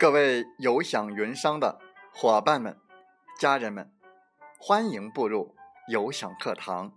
各位有享云商的伙伴们、家人们，欢迎步入有享课堂。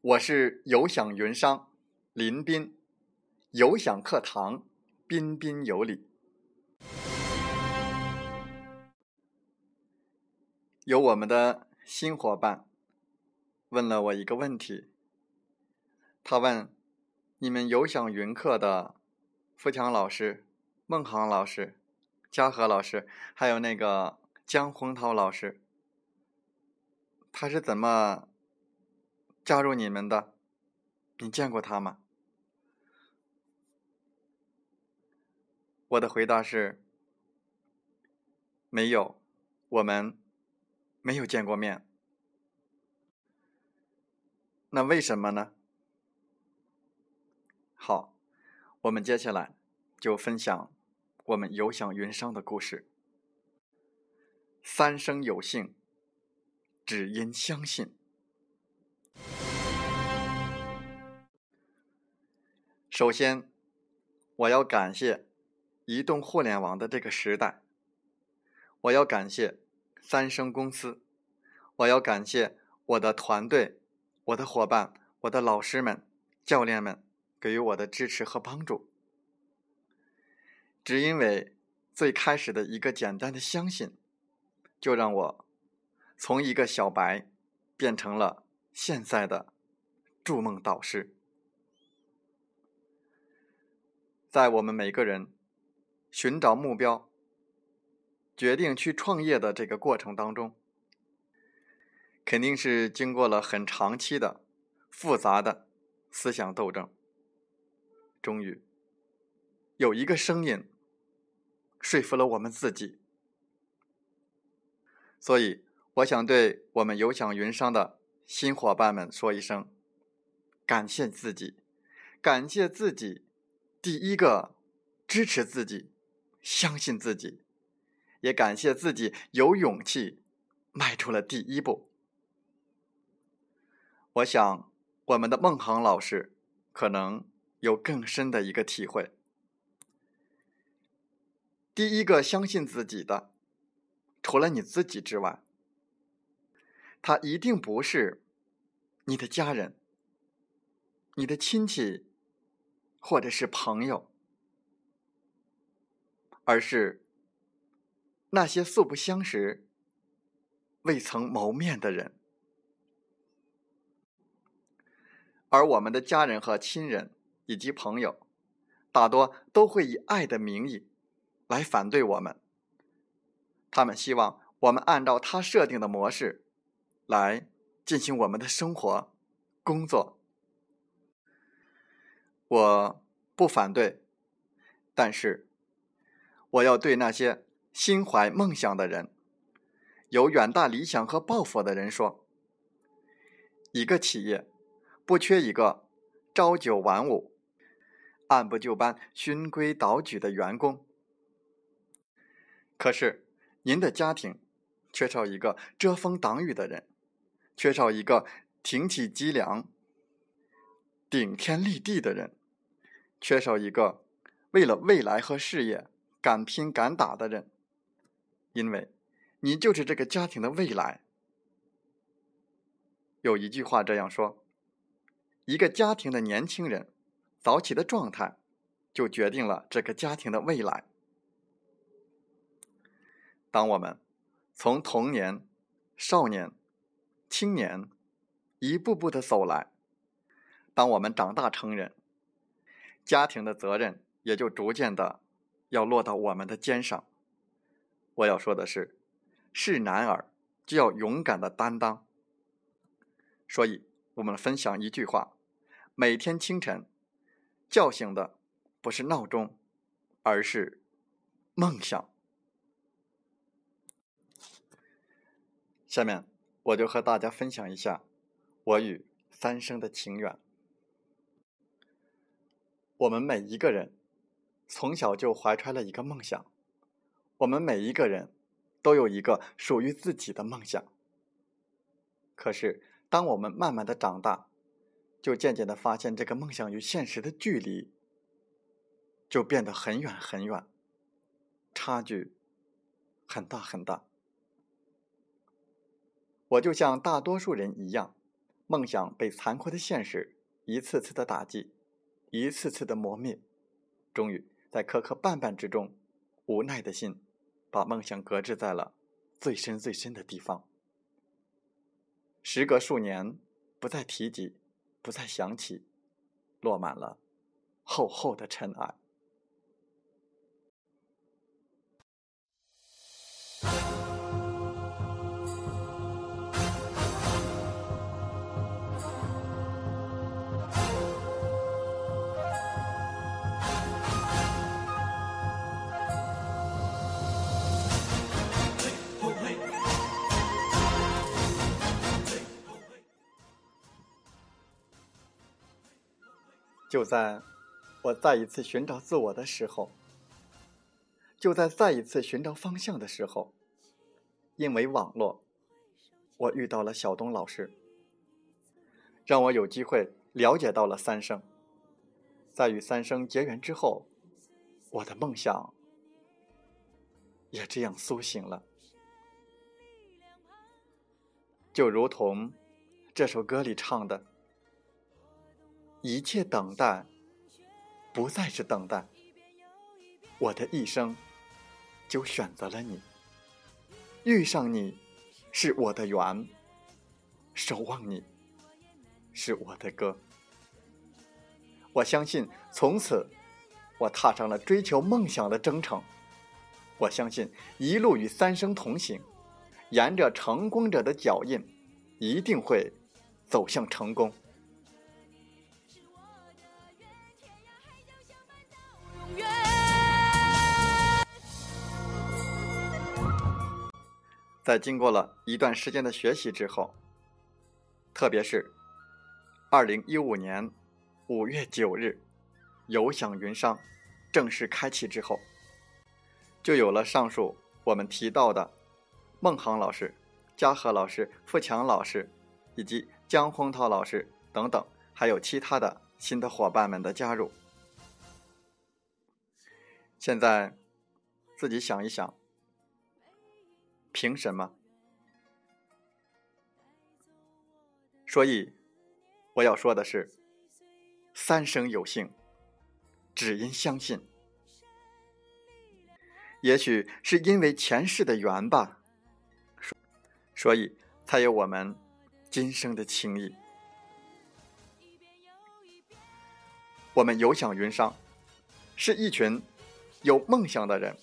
我是有享云商林斌，有享课堂彬彬有礼。有我们的新伙伴问了我一个问题，他问：你们有享云课的富强老师、孟航老师、嘉禾老师，还有那个江洪涛老师，他是怎么加入你们的？你见过他吗？我的回答是：没有，我们。没有见过面，那为什么呢？好，我们接下来就分享我们有享云商的故事。三生有幸，只因相信。首先，我要感谢移动互联网的这个时代，我要感谢。三生公司，我要感谢我的团队、我的伙伴、我的老师们、教练们给予我的支持和帮助。只因为最开始的一个简单的相信，就让我从一个小白变成了现在的筑梦导师。在我们每个人寻找目标。决定去创业的这个过程当中，肯定是经过了很长期的、复杂的思想斗争。终于，有一个声音说服了我们自己。所以，我想对我们有享云商的新伙伴们说一声：感谢自己，感谢自己，第一个支持自己、相信自己。也感谢自己有勇气迈出了第一步。我想，我们的孟航老师可能有更深的一个体会。第一个相信自己的，除了你自己之外，他一定不是你的家人、你的亲戚，或者是朋友，而是。那些素不相识、未曾谋面的人，而我们的家人和亲人以及朋友，大多都会以爱的名义来反对我们。他们希望我们按照他设定的模式来进行我们的生活、工作。我不反对，但是我要对那些。心怀梦想的人，有远大理想和抱负的人说：“一个企业不缺一个朝九晚五、按部就班、循规蹈矩的员工。可是，您的家庭缺少一个遮风挡雨的人，缺少一个挺起脊梁、顶天立地的人，缺少一个为了未来和事业敢拼敢打的人。”因为，你就是这个家庭的未来。有一句话这样说：一个家庭的年轻人早起的状态，就决定了这个家庭的未来。当我们从童年、少年、青年一步步的走来，当我们长大成人，家庭的责任也就逐渐的要落到我们的肩上。我要说的是，是男儿就要勇敢的担当。所以，我们分享一句话：每天清晨叫醒的不是闹钟，而是梦想。下面，我就和大家分享一下我与三生的情缘。我们每一个人从小就怀揣了一个梦想。我们每一个人都有一个属于自己的梦想。可是，当我们慢慢的长大，就渐渐的发现，这个梦想与现实的距离就变得很远很远，差距很大很大。我就像大多数人一样，梦想被残酷的现实一次次的打击，一次次的磨灭，终于在磕磕绊绊之中，无奈的心把梦想搁置在了最深最深的地方。时隔数年，不再提及，不再想起，落满了厚厚的尘埃。就在我再一次寻找自我的时候，就在再一次寻找方向的时候，因为网络，我遇到了小东老师，让我有机会了解到了三生。在与三生结缘之后，我的梦想也这样苏醒了，就如同这首歌里唱的。一切等待，不再是等待。我的一生，就选择了你。遇上你，是我的缘；守望你，是我的歌。我相信，从此，我踏上了追求梦想的征程。我相信，一路与三生同行，沿着成功者的脚印，一定会走向成功。在经过了一段时间的学习之后，特别是二零一五年五月九日，有享云商正式开启之后，就有了上述我们提到的孟航老师、嘉禾老师、富强老师以及江洪涛老师等等，还有其他的新的伙伴们的加入。现在自己想一想。凭什么？所以我要说的是，三生有幸，只因相信。也许是因为前世的缘吧，所以才有我们今生的情谊。我们有享云商，是一群有梦想的人，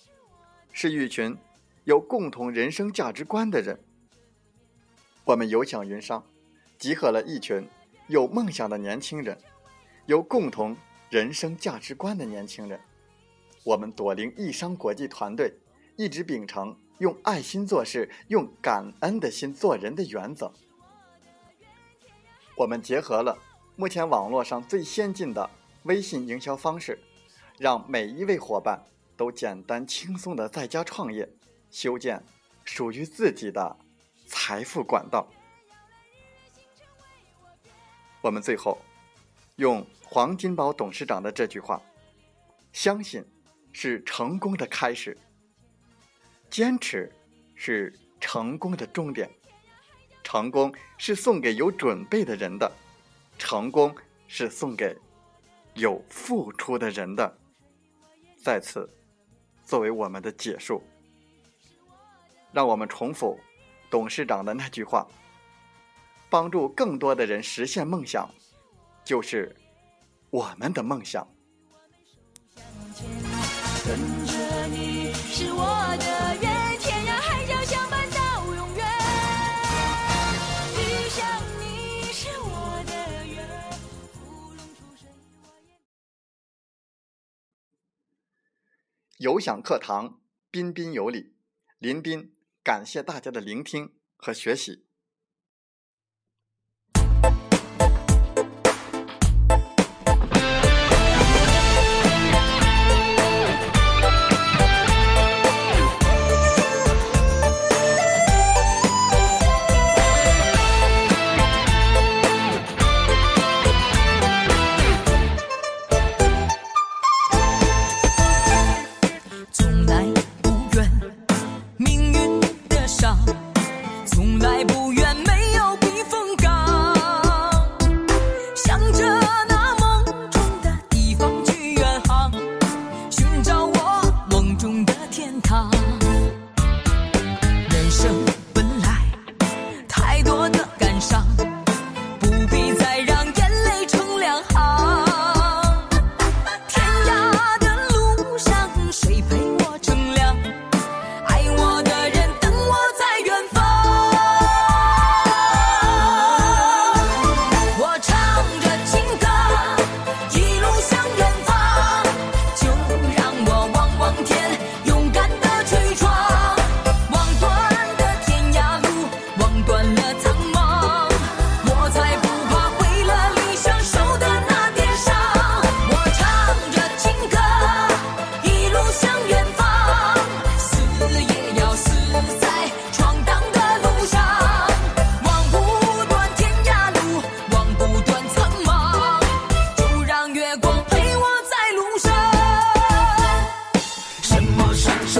是一群。有共同人生价值观的人，我们有享云商，集合了一群有梦想的年轻人，有共同人生价值观的年轻人。我们朵林易商国际团队一直秉承用爱心做事、用感恩的心做人的原则。我们结合了目前网络上最先进的微信营销方式，让每一位伙伴都简单轻松的在家创业。修建属于自己的财富管道。我们最后用黄金宝董事长的这句话：“相信是成功的开始，坚持是成功的终点。成功是送给有准备的人的，成功是送给有付出的人的。”在此，作为我们的结束。让我们重复董事长的那句话：帮助更多的人实现梦想，就是我们的梦想。有享课堂，彬彬有礼，林彬。感谢大家的聆听和学习。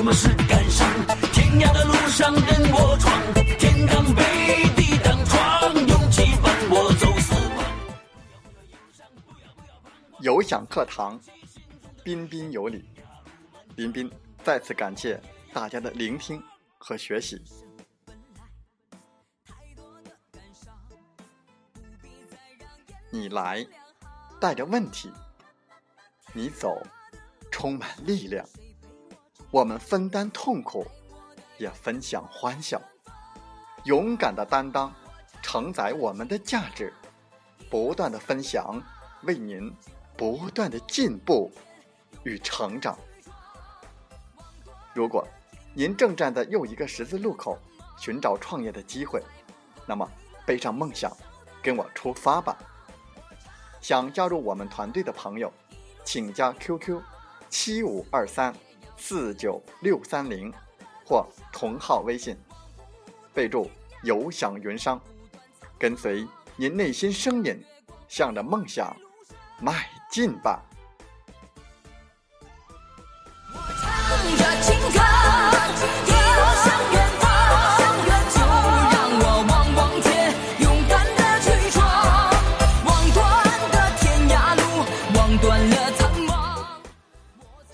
么是感伤？天涯的路上任我闯，天堂被地挡闯，勇气伴我走四方。有享课堂，彬彬有礼。彬彬再次感谢大家的聆听和学习。你来，带着问题；你走，充满力量。我们分担痛苦，也分享欢笑。勇敢的担当，承载我们的价值。不断的分享，为您不断的进步与成长。如果您正站在又一个十字路口，寻找创业的机会，那么背上梦想，跟我出发吧。想加入我们团队的朋友，请加 QQ 七五二三四九六三零或同号微信，备注“有享云商”，跟随。您内心声音，向着梦想迈进吧。